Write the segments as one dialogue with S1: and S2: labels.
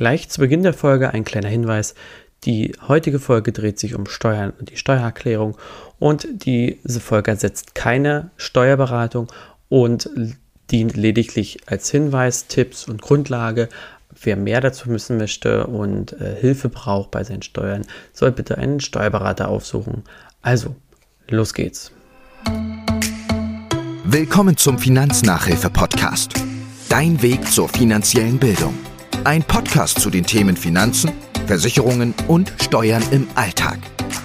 S1: Gleich zu Beginn der Folge ein kleiner Hinweis. Die heutige Folge dreht sich um Steuern und die Steuererklärung und diese Folge ersetzt keine Steuerberatung und dient lediglich als Hinweis, Tipps und Grundlage. Wer mehr dazu wissen möchte und äh, Hilfe braucht bei seinen Steuern, soll bitte einen Steuerberater aufsuchen. Also, los geht's.
S2: Willkommen zum Finanznachhilfe-Podcast. Dein Weg zur finanziellen Bildung. Ein Podcast zu den Themen Finanzen, Versicherungen und Steuern im Alltag.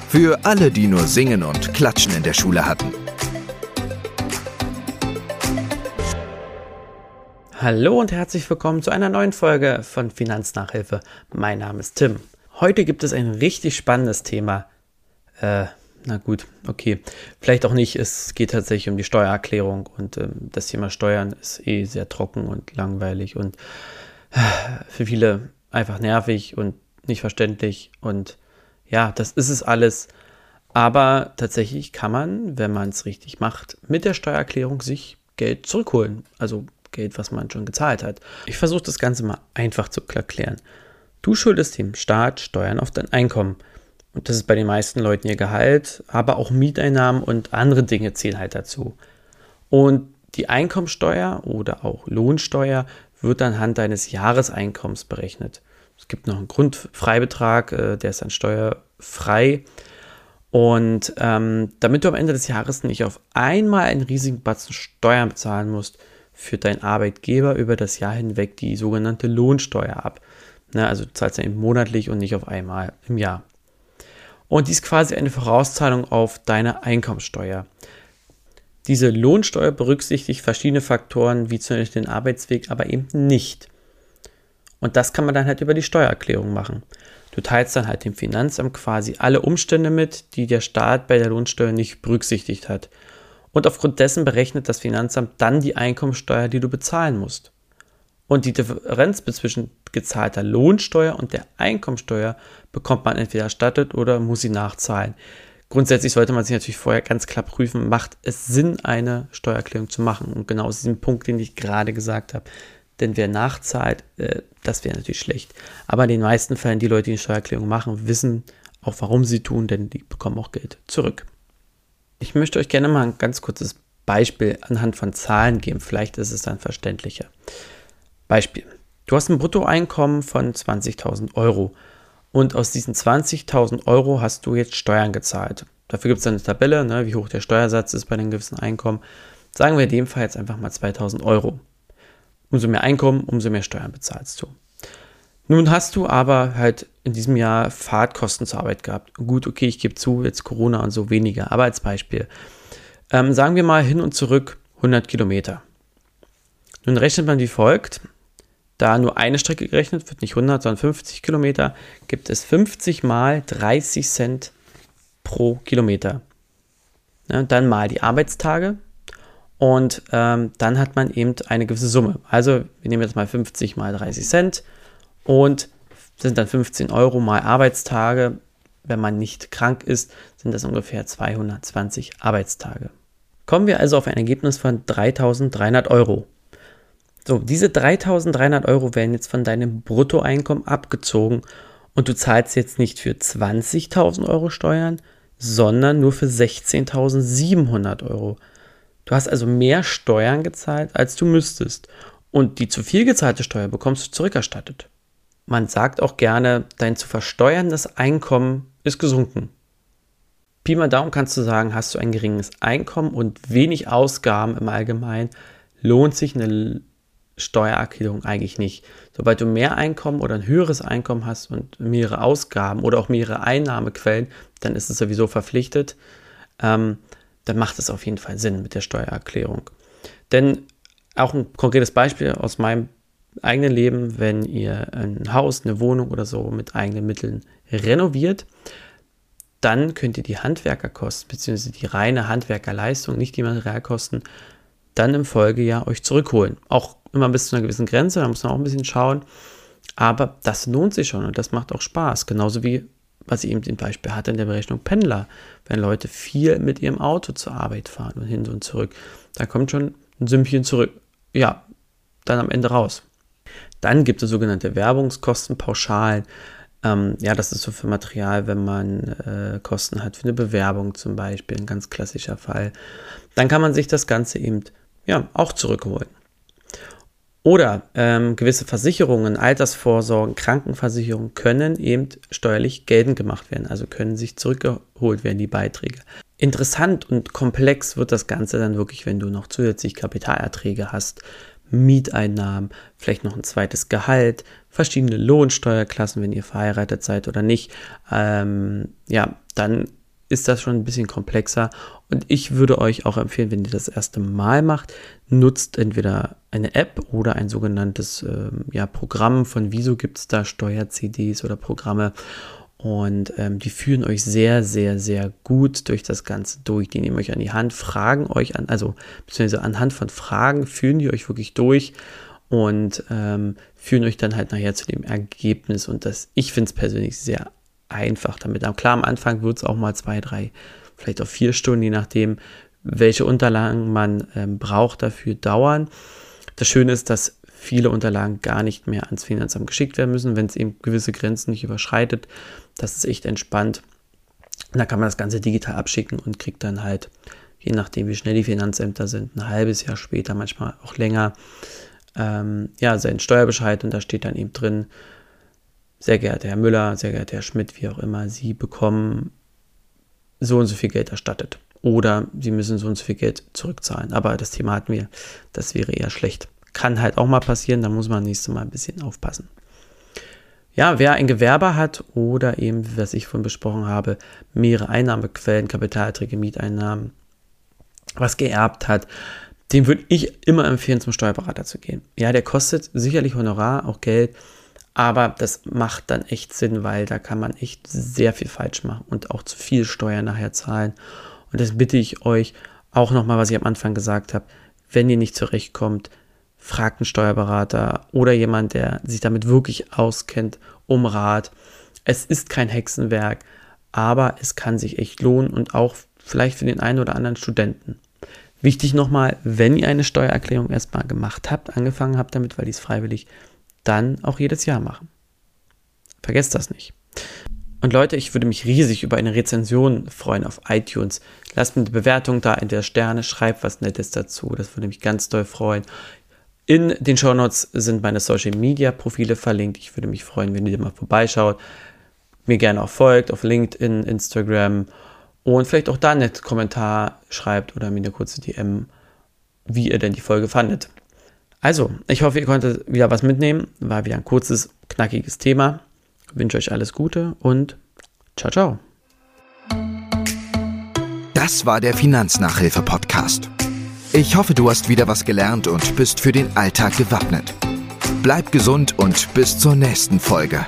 S2: Für alle, die nur Singen und Klatschen in der Schule hatten.
S1: Hallo und herzlich willkommen zu einer neuen Folge von Finanznachhilfe. Mein Name ist Tim. Heute gibt es ein richtig spannendes Thema. Äh, na gut, okay. Vielleicht auch nicht. Es geht tatsächlich um die Steuererklärung und ähm, das Thema Steuern ist eh sehr trocken und langweilig und für viele einfach nervig und nicht verständlich und ja, das ist es alles. Aber tatsächlich kann man, wenn man es richtig macht, mit der Steuererklärung sich Geld zurückholen. Also Geld, was man schon gezahlt hat. Ich versuche das Ganze mal einfach zu erklären. Du schuldest dem Staat Steuern auf dein Einkommen. Und das ist bei den meisten Leuten ihr Gehalt, aber auch Mieteinnahmen und andere Dinge zählen halt dazu. Und die Einkommensteuer oder auch Lohnsteuer wird anhand deines Jahreseinkommens berechnet. Es gibt noch einen Grundfreibetrag, äh, der ist dann steuerfrei. Und ähm, damit du am Ende des Jahres nicht auf einmal einen riesigen Batzen Steuern bezahlen musst, führt dein Arbeitgeber über das Jahr hinweg die sogenannte Lohnsteuer ab. Ne, also du zahlst ja eben monatlich und nicht auf einmal im Jahr. Und dies ist quasi eine Vorauszahlung auf deine Einkommensteuer. Diese Lohnsteuer berücksichtigt verschiedene Faktoren, wie zum Beispiel den Arbeitsweg, aber eben nicht. Und das kann man dann halt über die Steuererklärung machen. Du teilst dann halt dem Finanzamt quasi alle Umstände mit, die der Staat bei der Lohnsteuer nicht berücksichtigt hat. Und aufgrund dessen berechnet das Finanzamt dann die Einkommensteuer, die du bezahlen musst. Und die Differenz zwischen gezahlter Lohnsteuer und der Einkommensteuer bekommt man entweder erstattet oder muss sie nachzahlen. Grundsätzlich sollte man sich natürlich vorher ganz klar prüfen, macht es Sinn, eine Steuererklärung zu machen? Und genau aus diesem Punkt, den ich gerade gesagt habe. Denn wer nachzahlt, äh, das wäre natürlich schlecht. Aber in den meisten Fällen, die Leute, die eine Steuererklärung machen, wissen auch, warum sie tun, denn die bekommen auch Geld zurück. Ich möchte euch gerne mal ein ganz kurzes Beispiel anhand von Zahlen geben. Vielleicht ist es dann verständlicher. Beispiel. Du hast ein Bruttoeinkommen von 20.000 Euro und aus diesen 20.000 Euro hast du jetzt Steuern gezahlt. Dafür gibt es eine Tabelle, ne, wie hoch der Steuersatz ist bei einem gewissen Einkommen. Sagen wir in dem Fall jetzt einfach mal 2.000 Euro. Umso mehr Einkommen, umso mehr Steuern bezahlst du. Nun hast du aber halt in diesem Jahr Fahrtkosten zur Arbeit gehabt. Gut, okay, ich gebe zu, jetzt Corona und so weniger, aber als Beispiel. Ähm, sagen wir mal hin und zurück 100 Kilometer. Nun rechnet man wie folgt. Da nur eine Strecke gerechnet wird, nicht 100, sondern 50 Kilometer, gibt es 50 mal 30 Cent pro Kilometer. Ja, dann mal die Arbeitstage und ähm, dann hat man eben eine gewisse Summe. Also wir nehmen jetzt mal 50 mal 30 Cent und sind dann 15 Euro mal Arbeitstage. Wenn man nicht krank ist, sind das ungefähr 220 Arbeitstage. Kommen wir also auf ein Ergebnis von 3300 Euro. So, diese 3300 Euro werden jetzt von deinem Bruttoeinkommen abgezogen und du zahlst jetzt nicht für 20.000 Euro Steuern, sondern nur für 16.700 Euro. Du hast also mehr Steuern gezahlt, als du müsstest. Und die zu viel gezahlte Steuer bekommst du zurückerstattet. Man sagt auch gerne, dein zu versteuerndes Einkommen ist gesunken. Pi mal Daumen kannst du sagen, hast du ein geringes Einkommen und wenig Ausgaben im Allgemeinen, lohnt sich eine Steuererklärung eigentlich nicht. Sobald du mehr Einkommen oder ein höheres Einkommen hast und mehrere Ausgaben oder auch mehrere Einnahmequellen, dann ist es sowieso verpflichtet. Ähm, dann macht es auf jeden Fall Sinn mit der Steuererklärung. Denn auch ein konkretes Beispiel aus meinem eigenen Leben, wenn ihr ein Haus, eine Wohnung oder so mit eigenen Mitteln renoviert, dann könnt ihr die Handwerkerkosten bzw. die reine Handwerkerleistung, nicht die Materialkosten, dann im Folgejahr euch zurückholen. Auch immer bis zu einer gewissen Grenze, da muss man auch ein bisschen schauen. Aber das lohnt sich schon und das macht auch Spaß. Genauso wie, was ich eben den Beispiel hatte in der Berechnung Pendler. Wenn Leute viel mit ihrem Auto zur Arbeit fahren und hin und zurück, da kommt schon ein Sümmchen zurück. Ja, dann am Ende raus. Dann gibt es sogenannte Werbungskostenpauschalen. Ähm, ja, das ist so für Material, wenn man äh, Kosten hat für eine Bewerbung zum Beispiel, ein ganz klassischer Fall. Dann kann man sich das Ganze eben ja, auch zurückholen. Oder ähm, gewisse Versicherungen, Altersvorsorgen, Krankenversicherungen können eben steuerlich geltend gemacht werden, also können sich zurückgeholt werden, die Beiträge. Interessant und komplex wird das Ganze dann wirklich, wenn du noch zusätzlich Kapitalerträge hast, Mieteinnahmen, vielleicht noch ein zweites Gehalt, verschiedene Lohnsteuerklassen, wenn ihr verheiratet seid oder nicht. Ähm, ja, dann ist das schon ein bisschen komplexer. Und ich würde euch auch empfehlen, wenn ihr das erste Mal macht, nutzt entweder eine App oder ein sogenanntes ähm, ja, Programm. Von Wieso gibt es da Steuer-CDs oder Programme. Und ähm, die führen euch sehr, sehr, sehr gut durch das Ganze durch. Die nehmen euch an die Hand, fragen euch an, also beziehungsweise anhand von Fragen führen die euch wirklich durch und ähm, führen euch dann halt nachher zu dem Ergebnis. Und das, ich finde es persönlich sehr einfach damit. Aber klar, am Anfang wird es auch mal zwei, drei, vielleicht auch vier Stunden, je nachdem, welche Unterlagen man ähm, braucht dafür dauern. Das Schöne ist, dass viele Unterlagen gar nicht mehr ans Finanzamt geschickt werden müssen, wenn es eben gewisse Grenzen nicht überschreitet. Das ist echt entspannt. Da kann man das Ganze digital abschicken und kriegt dann halt, je nachdem wie schnell die Finanzämter sind, ein halbes Jahr später, manchmal auch länger, ähm, ja, seinen Steuerbescheid und da steht dann eben drin, sehr geehrter Herr Müller, sehr geehrter Herr Schmidt, wie auch immer, Sie bekommen so und so viel Geld erstattet. Oder Sie müssen so und so viel Geld zurückzahlen. Aber das Thema hatten wir, das wäre eher schlecht. Kann halt auch mal passieren, da muss man nächstes Mal ein bisschen aufpassen. Ja, wer ein Gewerbe hat oder eben, was ich vorhin besprochen habe, mehrere Einnahmequellen, Kapitalerträge, Mieteinnahmen, was geerbt hat, dem würde ich immer empfehlen, zum Steuerberater zu gehen. Ja, der kostet sicherlich Honorar, auch Geld, aber das macht dann echt Sinn, weil da kann man echt sehr viel falsch machen und auch zu viel Steuern nachher zahlen. Und das bitte ich euch auch nochmal, was ich am Anfang gesagt habe, wenn ihr nicht zurechtkommt, fragt einen Steuerberater oder jemand, der sich damit wirklich auskennt, um Rat. Es ist kein Hexenwerk, aber es kann sich echt lohnen und auch vielleicht für den einen oder anderen Studenten. Wichtig nochmal, wenn ihr eine Steuererklärung erstmal gemacht habt, angefangen habt damit, weil die ist freiwillig, dann auch jedes Jahr machen. Vergesst das nicht. Und Leute, ich würde mich riesig über eine Rezension freuen auf iTunes. Lasst mir eine Bewertung da in der Sterne, schreibt was Nettes dazu. Das würde mich ganz doll freuen. In den Show Notes sind meine Social Media Profile verlinkt. Ich würde mich freuen, wenn ihr mal vorbeischaut. Mir gerne auch folgt auf LinkedIn, Instagram und vielleicht auch da einen Kommentar schreibt oder mir eine kurze DM, wie ihr denn die Folge fandet. Also, ich hoffe, ihr konntet wieder was mitnehmen. War wieder ein kurzes, knackiges Thema. Ich wünsche euch alles Gute und ciao, ciao.
S2: Das war der Finanznachhilfe-Podcast. Ich hoffe, du hast wieder was gelernt und bist für den Alltag gewappnet. Bleib gesund und bis zur nächsten Folge.